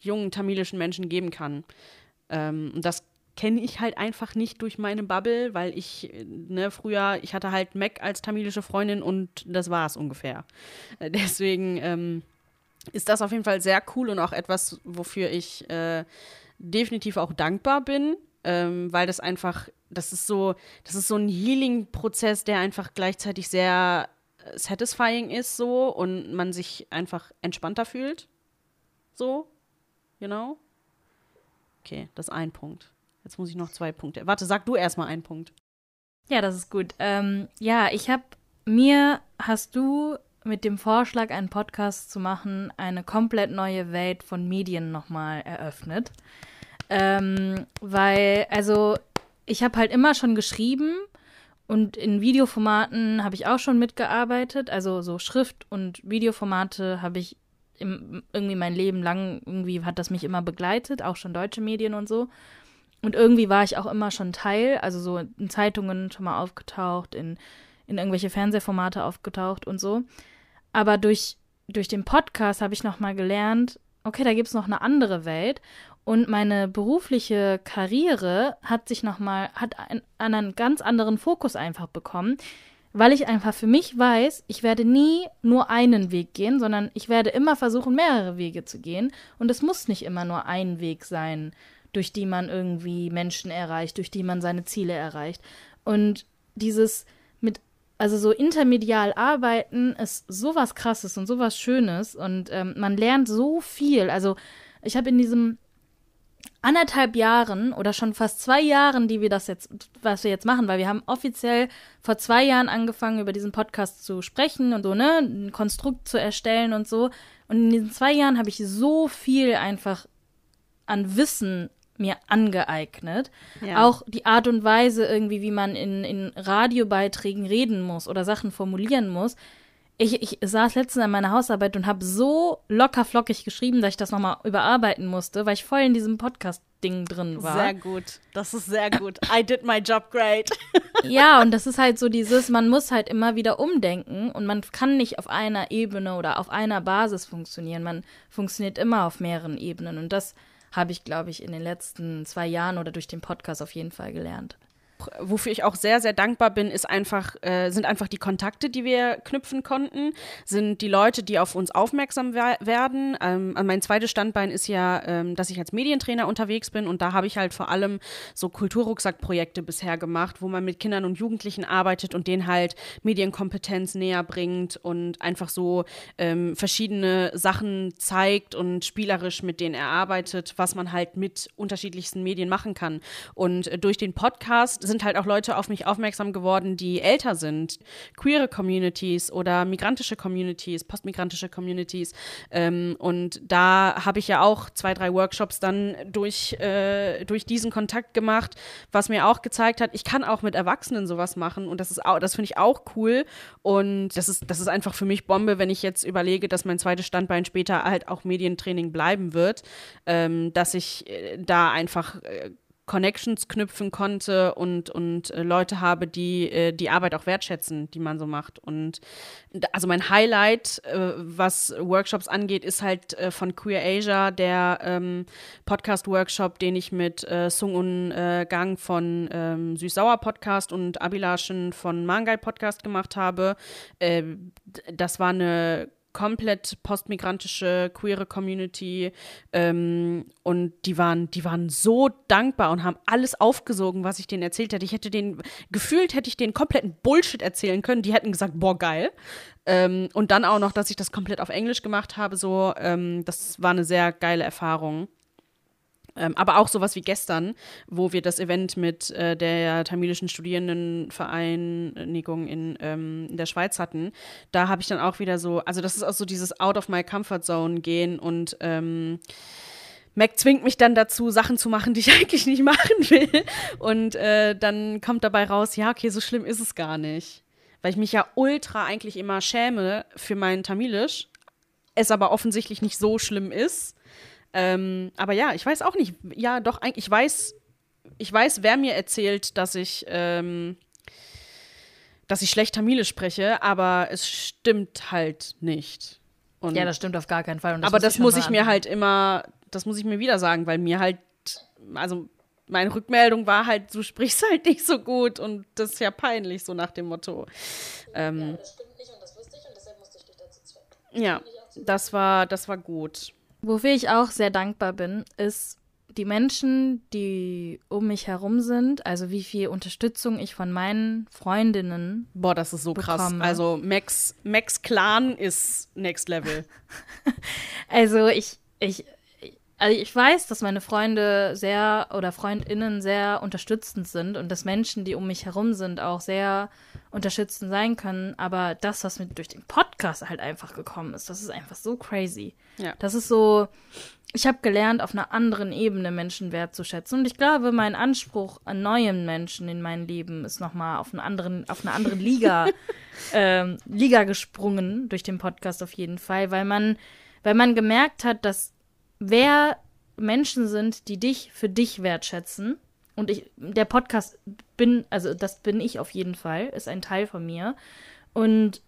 jungen tamilischen Menschen geben kann. Ähm, und das kenne ich halt einfach nicht durch meine Bubble, weil ich, ne, früher, ich hatte halt Mac als tamilische Freundin und das war es ungefähr. Äh, deswegen ähm, ist das auf jeden Fall sehr cool und auch etwas, wofür ich äh, definitiv auch dankbar bin, ähm, weil das einfach, das ist so, das ist so ein Healing-Prozess, der einfach gleichzeitig sehr satisfying ist so und man sich einfach entspannter fühlt. So, you know? Okay, das ist ein Punkt. Jetzt muss ich noch zwei Punkte. Warte, sag du erstmal einen Punkt. Ja, das ist gut. Ähm, ja, ich habe mir, hast du mit dem Vorschlag, einen Podcast zu machen, eine komplett neue Welt von Medien nochmal eröffnet. Ähm, weil, also, ich habe halt immer schon geschrieben und in Videoformaten habe ich auch schon mitgearbeitet. Also so Schrift- und Videoformate habe ich im, irgendwie mein Leben lang, irgendwie hat das mich immer begleitet, auch schon deutsche Medien und so. Und irgendwie war ich auch immer schon Teil, also so in Zeitungen schon mal aufgetaucht, in, in irgendwelche Fernsehformate aufgetaucht und so. Aber durch, durch den Podcast habe ich nochmal gelernt, okay, da gibt es noch eine andere Welt. Und meine berufliche Karriere hat sich nochmal, hat einen, einen ganz anderen Fokus einfach bekommen, weil ich einfach für mich weiß, ich werde nie nur einen Weg gehen, sondern ich werde immer versuchen, mehrere Wege zu gehen. Und es muss nicht immer nur ein Weg sein, durch die man irgendwie Menschen erreicht, durch die man seine Ziele erreicht. Und dieses mit, also so intermedial arbeiten ist sowas krasses und sowas Schönes und ähm, man lernt so viel. Also ich habe in diesem anderthalb Jahren oder schon fast zwei Jahren, die wir das jetzt, was wir jetzt machen, weil wir haben offiziell vor zwei Jahren angefangen, über diesen Podcast zu sprechen und so, ne, ein Konstrukt zu erstellen und so. Und in diesen zwei Jahren habe ich so viel einfach an Wissen mir angeeignet. Ja. Auch die Art und Weise irgendwie, wie man in, in Radiobeiträgen reden muss oder Sachen formulieren muss. Ich, ich saß letztens an meiner Hausarbeit und habe so locker flockig geschrieben, dass ich das nochmal überarbeiten musste, weil ich voll in diesem Podcast-Ding drin war. Sehr gut. Das ist sehr gut. I did my job great. ja, und das ist halt so dieses, man muss halt immer wieder umdenken und man kann nicht auf einer Ebene oder auf einer Basis funktionieren. Man funktioniert immer auf mehreren Ebenen und das habe ich, glaube ich, in den letzten zwei Jahren oder durch den Podcast auf jeden Fall gelernt wofür ich auch sehr, sehr dankbar bin, ist einfach, äh, sind einfach die Kontakte, die wir knüpfen konnten, sind die Leute, die auf uns aufmerksam wer werden. Ähm, mein zweites Standbein ist ja, ähm, dass ich als Medientrainer unterwegs bin und da habe ich halt vor allem so Kulturrucksackprojekte bisher gemacht, wo man mit Kindern und Jugendlichen arbeitet und denen halt Medienkompetenz näher bringt und einfach so ähm, verschiedene Sachen zeigt und spielerisch mit denen erarbeitet, was man halt mit unterschiedlichsten Medien machen kann. Und äh, durch den Podcast sind halt auch Leute auf mich aufmerksam geworden, die älter sind. Queere Communities oder migrantische Communities, postmigrantische Communities. Ähm, und da habe ich ja auch zwei, drei Workshops dann durch, äh, durch diesen Kontakt gemacht, was mir auch gezeigt hat, ich kann auch mit Erwachsenen sowas machen und das ist auch, das finde ich auch cool. Und das ist, das ist einfach für mich Bombe, wenn ich jetzt überlege, dass mein zweites Standbein später halt auch Medientraining bleiben wird, ähm, dass ich äh, da einfach äh, Connections knüpfen konnte und, und äh, Leute habe, die äh, die Arbeit auch wertschätzen, die man so macht. Und also mein Highlight, äh, was Workshops angeht, ist halt äh, von Queer Asia, der ähm, Podcast-Workshop, den ich mit äh, Sung Un äh, Gang von ähm, Süß-Sauer Podcast und Abilaschen von Mangai Podcast gemacht habe. das war eine komplett postmigrantische, queere Community ähm, und die waren, die waren so dankbar und haben alles aufgesogen, was ich denen erzählt hätte. Ich hätte den, gefühlt hätte ich den kompletten Bullshit erzählen können. Die hätten gesagt, boah, geil. Ähm, und dann auch noch, dass ich das komplett auf Englisch gemacht habe, so, ähm, das war eine sehr geile Erfahrung. Ähm, aber auch sowas wie gestern, wo wir das Event mit äh, der tamilischen Studierendenvereinigung in, ähm, in der Schweiz hatten. Da habe ich dann auch wieder so, also das ist auch so dieses Out of my Comfort Zone gehen und ähm, Mac zwingt mich dann dazu, Sachen zu machen, die ich eigentlich nicht machen will. Und äh, dann kommt dabei raus, ja, okay, so schlimm ist es gar nicht. Weil ich mich ja ultra eigentlich immer schäme für mein Tamilisch, es aber offensichtlich nicht so schlimm ist. Ähm, aber ja, ich weiß auch nicht. Ja, doch, ich weiß, ich weiß, wer mir erzählt, dass ich, ähm, dass ich schlecht Tamilisch spreche, aber es stimmt halt nicht. Und ja, das stimmt auf gar keinen Fall. Das aber das muss ich mir halt immer, das muss ich mir wieder sagen, weil mir halt, also meine Rückmeldung war halt, du sprichst halt nicht so gut und das ist ja peinlich, so nach dem Motto. Ähm, ja, das stimmt nicht und das wusste ich und deshalb musste ich dich dazu zwingen. Ja, das war, das war gut. Wofür ich auch sehr dankbar bin, ist die Menschen, die um mich herum sind, also wie viel Unterstützung ich von meinen Freundinnen. Boah, das ist so bekomme. krass. Also Max, Max Clan ist Next Level. also ich, ich, also ich weiß, dass meine Freunde sehr oder Freundinnen sehr unterstützend sind und dass Menschen, die um mich herum sind, auch sehr unterstützend sein können. Aber das, was mir durch den Podcast halt einfach gekommen ist, das ist einfach so crazy. Ja. Das ist so, ich habe gelernt, auf einer anderen Ebene Menschen wertzuschätzen. Und ich glaube, mein Anspruch an neuen Menschen in meinem Leben ist nochmal auf, einen anderen, auf eine andere Liga, ähm, Liga gesprungen durch den Podcast auf jeden Fall, weil man, weil man gemerkt hat, dass wer Menschen sind, die dich für dich wertschätzen und ich, der Podcast bin, also das bin ich auf jeden Fall, ist ein Teil von mir. Und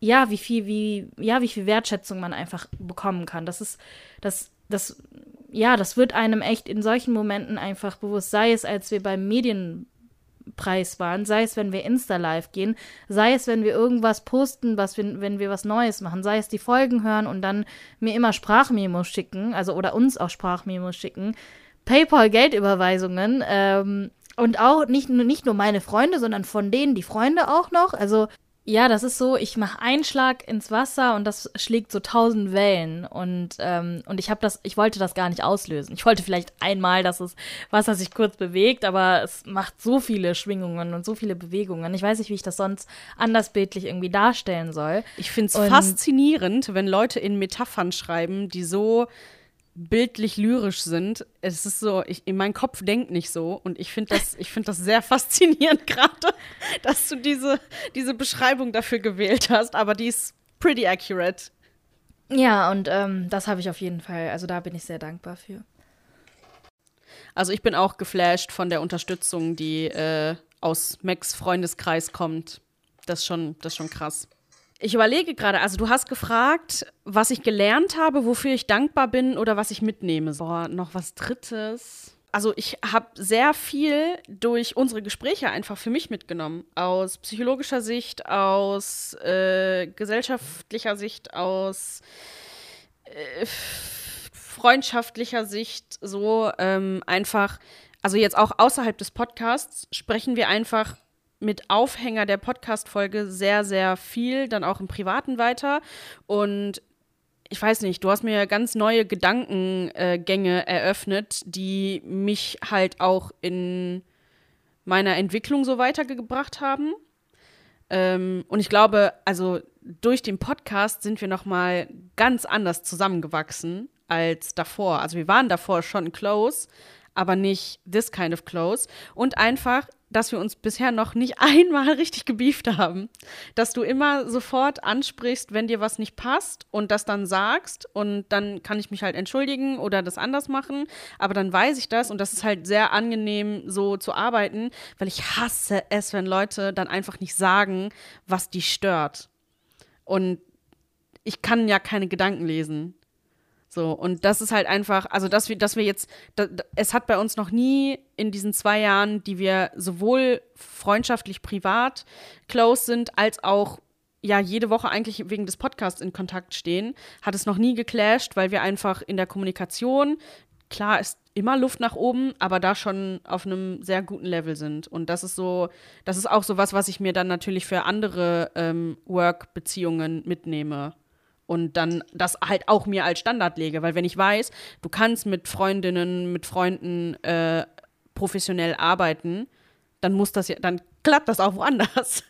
ja, wie viel, wie, ja, wie viel Wertschätzung man einfach bekommen kann. Das ist, das, das, ja, das wird einem echt in solchen Momenten einfach bewusst, sei es, als wir beim Medien, preisbaren, sei es, wenn wir Insta-Live gehen, sei es, wenn wir irgendwas posten, was wir, wenn wir was Neues machen, sei es die Folgen hören und dann mir immer Sprachmemos schicken, also oder uns auch Sprachmemos schicken, PayPal-Geldüberweisungen ähm, und auch nicht, nicht nur meine Freunde, sondern von denen die Freunde auch noch. Also ja, das ist so, ich mache einen Schlag ins Wasser und das schlägt so tausend Wellen und ähm, und ich habe das, ich wollte das gar nicht auslösen. Ich wollte vielleicht einmal, dass das Wasser sich kurz bewegt, aber es macht so viele Schwingungen und so viele Bewegungen. Ich weiß nicht, wie ich das sonst andersbildlich irgendwie darstellen soll. Ich finde es faszinierend, wenn Leute in Metaphern schreiben, die so bildlich lyrisch sind. Es ist so, ich, mein Kopf denkt nicht so und ich finde das, ich das sehr faszinierend gerade, dass du diese, diese Beschreibung dafür gewählt hast, aber die ist pretty accurate. Ja, und ähm, das habe ich auf jeden Fall, also da bin ich sehr dankbar für. Also ich bin auch geflasht von der Unterstützung, die äh, aus Max Freundeskreis kommt. Das ist schon, das ist schon krass. Ich überlege gerade, also du hast gefragt, was ich gelernt habe, wofür ich dankbar bin oder was ich mitnehme. Boah, noch was Drittes. Also ich habe sehr viel durch unsere Gespräche einfach für mich mitgenommen. Aus psychologischer Sicht, aus äh, gesellschaftlicher Sicht, aus äh, freundschaftlicher Sicht. So ähm, einfach, also jetzt auch außerhalb des Podcasts sprechen wir einfach mit Aufhänger der Podcast-Folge sehr, sehr viel, dann auch im Privaten weiter. Und ich weiß nicht, du hast mir ganz neue Gedankengänge eröffnet, die mich halt auch in meiner Entwicklung so weitergebracht haben. Ähm, und ich glaube, also durch den Podcast sind wir noch mal ganz anders zusammengewachsen als davor. Also wir waren davor schon close, aber nicht this kind of close. Und einfach, dass wir uns bisher noch nicht einmal richtig gebieft haben. Dass du immer sofort ansprichst, wenn dir was nicht passt und das dann sagst und dann kann ich mich halt entschuldigen oder das anders machen. Aber dann weiß ich das und das ist halt sehr angenehm, so zu arbeiten, weil ich hasse es, wenn Leute dann einfach nicht sagen, was die stört. Und ich kann ja keine Gedanken lesen. So, und das ist halt einfach, also dass wir, dass wir jetzt, da, es hat bei uns noch nie in diesen zwei Jahren, die wir sowohl freundschaftlich privat close sind, als auch ja jede Woche eigentlich wegen des Podcasts in Kontakt stehen, hat es noch nie geclasht, weil wir einfach in der Kommunikation, klar ist immer Luft nach oben, aber da schon auf einem sehr guten Level sind. Und das ist so, das ist auch so was, was ich mir dann natürlich für andere ähm, Work-Beziehungen mitnehme und dann das halt auch mir als Standard lege. Weil wenn ich weiß, du kannst mit Freundinnen, mit Freunden äh, professionell arbeiten, dann muss das ja, dann klappt das auch woanders.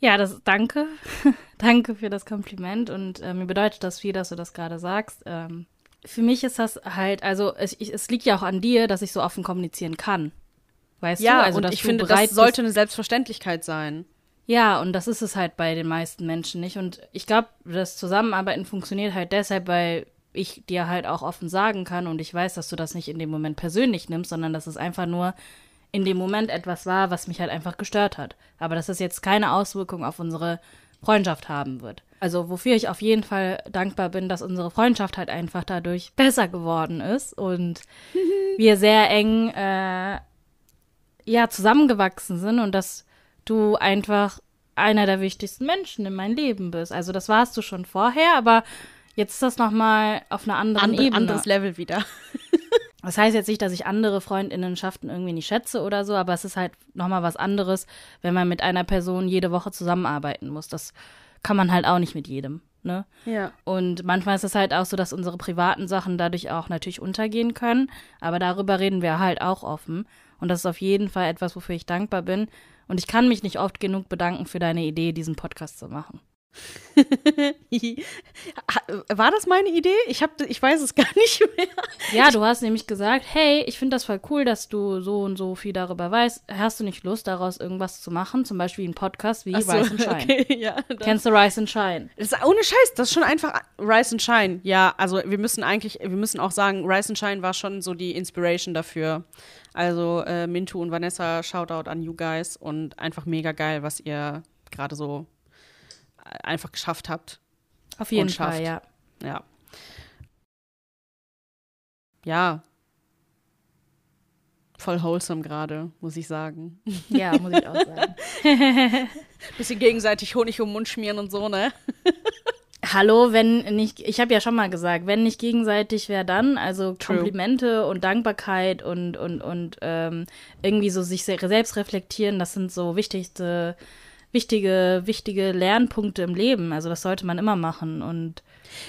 Ja, das danke. danke für das Kompliment und äh, mir bedeutet das viel, dass du das gerade sagst. Ähm, für mich ist das halt, also es, ich, es liegt ja auch an dir, dass ich so offen kommunizieren kann. Weißt ja, du? Also, und ich finde, das sollte eine Selbstverständlichkeit sein. Ja, und das ist es halt bei den meisten Menschen nicht. Und ich glaube, das Zusammenarbeiten funktioniert halt deshalb, weil ich dir halt auch offen sagen kann und ich weiß, dass du das nicht in dem Moment persönlich nimmst, sondern dass es einfach nur in dem Moment etwas war, was mich halt einfach gestört hat. Aber dass es jetzt keine Auswirkung auf unsere Freundschaft haben wird. Also wofür ich auf jeden Fall dankbar bin, dass unsere Freundschaft halt einfach dadurch besser geworden ist und wir sehr eng äh, ja zusammengewachsen sind und dass du einfach einer der wichtigsten Menschen in meinem Leben bist. Also das warst du schon vorher, aber jetzt ist das nochmal auf einer anderen Andere, Ebene. Anderes Level wieder. das heißt jetzt nicht, dass ich andere Freundinnenschaften irgendwie nicht schätze oder so, aber es ist halt nochmal was anderes, wenn man mit einer Person jede Woche zusammenarbeiten muss. Das kann man halt auch nicht mit jedem. Ne? Ja. Und manchmal ist es halt auch so, dass unsere privaten Sachen dadurch auch natürlich untergehen können. Aber darüber reden wir halt auch offen. Und das ist auf jeden Fall etwas, wofür ich dankbar bin. Und ich kann mich nicht oft genug bedanken für deine Idee, diesen Podcast zu machen. War das meine Idee? Ich, hab, ich weiß es gar nicht mehr. Ja, du hast nämlich gesagt, hey, ich finde das voll cool, dass du so und so viel darüber weißt. Hast du nicht Lust, daraus irgendwas zu machen? Zum Beispiel einen Podcast wie so, Rise and Shine. Okay, ja, Kennst du Rise and Shine? Das ist ohne Scheiß, das ist schon einfach Rise and Shine. Ja, also wir müssen eigentlich, wir müssen auch sagen, Rise and Shine war schon so die Inspiration dafür. Also äh, Mintu und Vanessa, Shoutout an you guys und einfach mega geil, was ihr gerade so einfach geschafft habt. Auf jeden Fall, ja. Ja. Ja. Voll wholesome gerade, muss ich sagen. Ja, muss ich auch sagen. Bisschen gegenseitig Honig um den Mund schmieren und so, ne? Hallo, wenn nicht, ich habe ja schon mal gesagt, wenn nicht gegenseitig, wer dann? Also True. Komplimente und Dankbarkeit und, und, und ähm, irgendwie so sich se- selbst reflektieren, das sind so wichtigste, wichtige, wichtige Lernpunkte im Leben. Also das sollte man immer machen. Und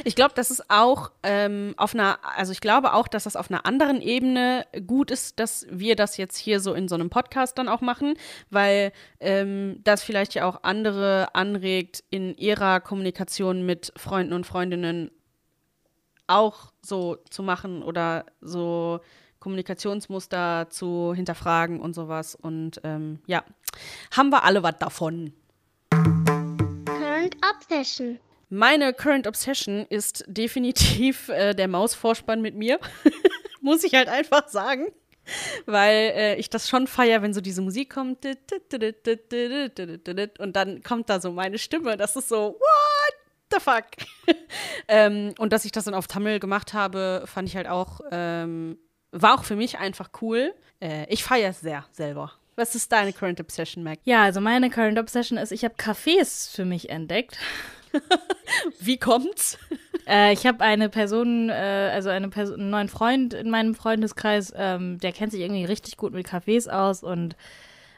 Ich glaube, das ist auch ähm, auf einer, also ich glaube auch, dass das auf einer anderen Ebene gut ist, dass wir das jetzt hier so in so einem Podcast dann auch machen, weil ähm, das vielleicht ja auch andere anregt, in ihrer Kommunikation mit Freunden und Freundinnen auch so zu machen oder so Kommunikationsmuster zu hinterfragen und sowas. Und ähm, ja, haben wir alle was davon. Current Obsession. Meine Current Obsession ist definitiv äh, der Mausvorspann mit mir. Muss ich halt einfach sagen. Weil äh, ich das schon feier, wenn so diese Musik kommt. Und dann kommt da so meine Stimme. Das ist so, what the fuck? ähm, und dass ich das dann auf Tamil gemacht habe, fand ich halt auch, ähm, war auch für mich einfach cool. Äh, ich feiere es sehr selber. Was ist deine Current Obsession, Mac? ja, also meine Current Obsession ist, ich habe Cafés für mich entdeckt. Wie kommt's? Äh, ich habe eine Person, äh, also eine Person, einen neuen Freund in meinem Freundeskreis, ähm, der kennt sich irgendwie richtig gut mit Cafés aus und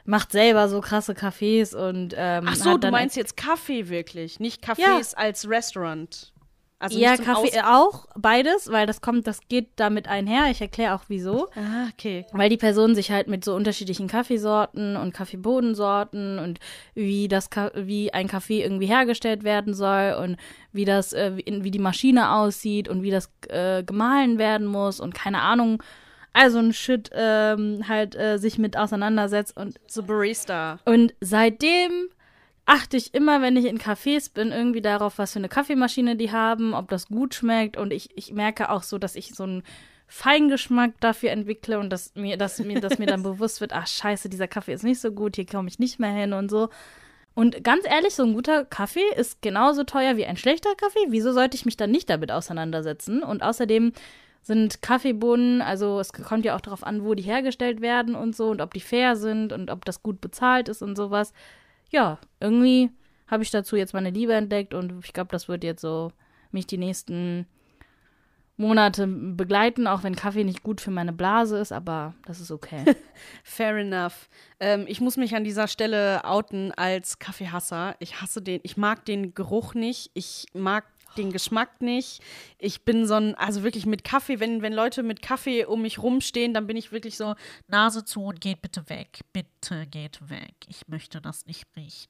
macht selber so krasse Cafés und ähm, Ach so, du meinst jetzt Kaffee wirklich, nicht Cafés als Restaurant. Also ja Kaffee Aus auch beides, weil das kommt, das geht damit einher. Ich erkläre auch wieso. Ah, okay. Weil die Person sich halt mit so unterschiedlichen Kaffeesorten und Kaffeebodensorten und wie das wie ein Kaffee irgendwie hergestellt werden soll und wie das äh, wie die Maschine aussieht und wie das äh, gemahlen werden muss und keine Ahnung also ein Shit ähm, halt äh, sich mit auseinandersetzt und So Barista. und seitdem achte ich immer, wenn ich in Cafés bin, irgendwie darauf, was für eine Kaffeemaschine die haben, ob das gut schmeckt. Und ich, ich merke auch so, dass ich so einen Feingeschmack dafür entwickle und dass mir, dass mir, dass mir dann bewusst wird, ach scheiße, dieser Kaffee ist nicht so gut, hier komme ich nicht mehr hin und so. Und ganz ehrlich, so ein guter Kaffee ist genauso teuer wie ein schlechter Kaffee. Wieso sollte ich mich dann nicht damit auseinandersetzen? Und außerdem sind Kaffeebohnen, also es kommt ja auch darauf an, wo die hergestellt werden und so und ob die fair sind und ob das gut bezahlt ist und sowas. Ja, irgendwie habe ich dazu jetzt meine Liebe entdeckt und ich glaube, das wird jetzt so mich die nächsten Monate begleiten, auch wenn Kaffee nicht gut für meine Blase ist, aber das ist okay. Fair enough. Ähm, ich muss mich an dieser Stelle outen als Kaffeehasser. Ich hasse den, ich mag den Geruch nicht. Ich mag den Geschmack nicht. Ich bin so ein, also wirklich mit Kaffee, wenn, wenn Leute mit Kaffee um mich rumstehen, dann bin ich wirklich so, Nase zu und geht bitte weg. Bitte geht weg. Ich möchte das nicht riechen.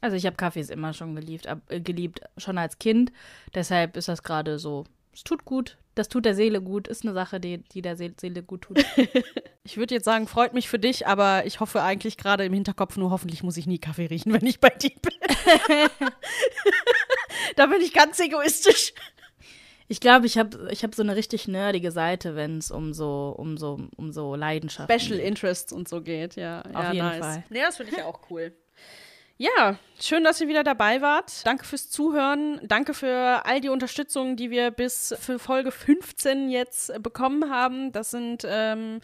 Also ich habe Kaffees immer schon geliebt, geliebt, schon als Kind. Deshalb ist das gerade so, es tut gut, das tut der Seele gut, ist eine Sache, die, die der See- Seele gut tut. ich würde jetzt sagen, freut mich für dich, aber ich hoffe eigentlich gerade im Hinterkopf nur, hoffentlich muss ich nie Kaffee riechen, wenn ich bei dir bin. da bin ich ganz egoistisch. Ich glaube, ich habe ich hab so eine richtig nerdige Seite, wenn es um so, um so, um so Leidenschaften Special geht. Interests und so geht, ja. Auf ja, jeden nice. Fall. Ja, das finde ich ja auch cool. Ja, schön, dass ihr wieder dabei wart. Danke fürs Zuhören. Danke für all die Unterstützung, die wir bis für Folge 15 jetzt äh, bekommen haben. Das sind ähm,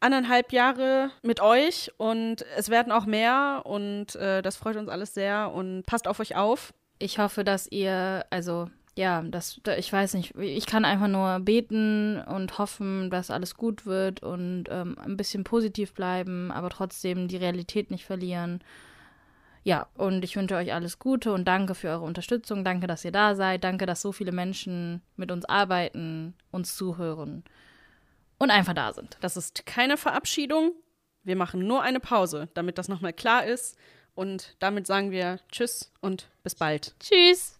anderthalb Jahre mit euch und es werden auch mehr und äh, das freut uns alles sehr und passt auf euch auf. Ich hoffe, dass ihr, also ja, das, da- ich weiß nicht, ich kann einfach nur beten und hoffen, dass alles gut wird und ähm, ein bisschen positiv bleiben, aber trotzdem die Realität nicht verlieren. Ja, und ich wünsche euch alles Gute und danke für eure Unterstützung. Danke, dass ihr da seid. Danke, dass so viele Menschen mit uns arbeiten, uns zuhören und einfach da sind. Das ist keine Verabschiedung. Wir machen nur eine Pause, damit das nochmal klar ist. Und damit sagen wir Tschüss und bis bald. Tschüss!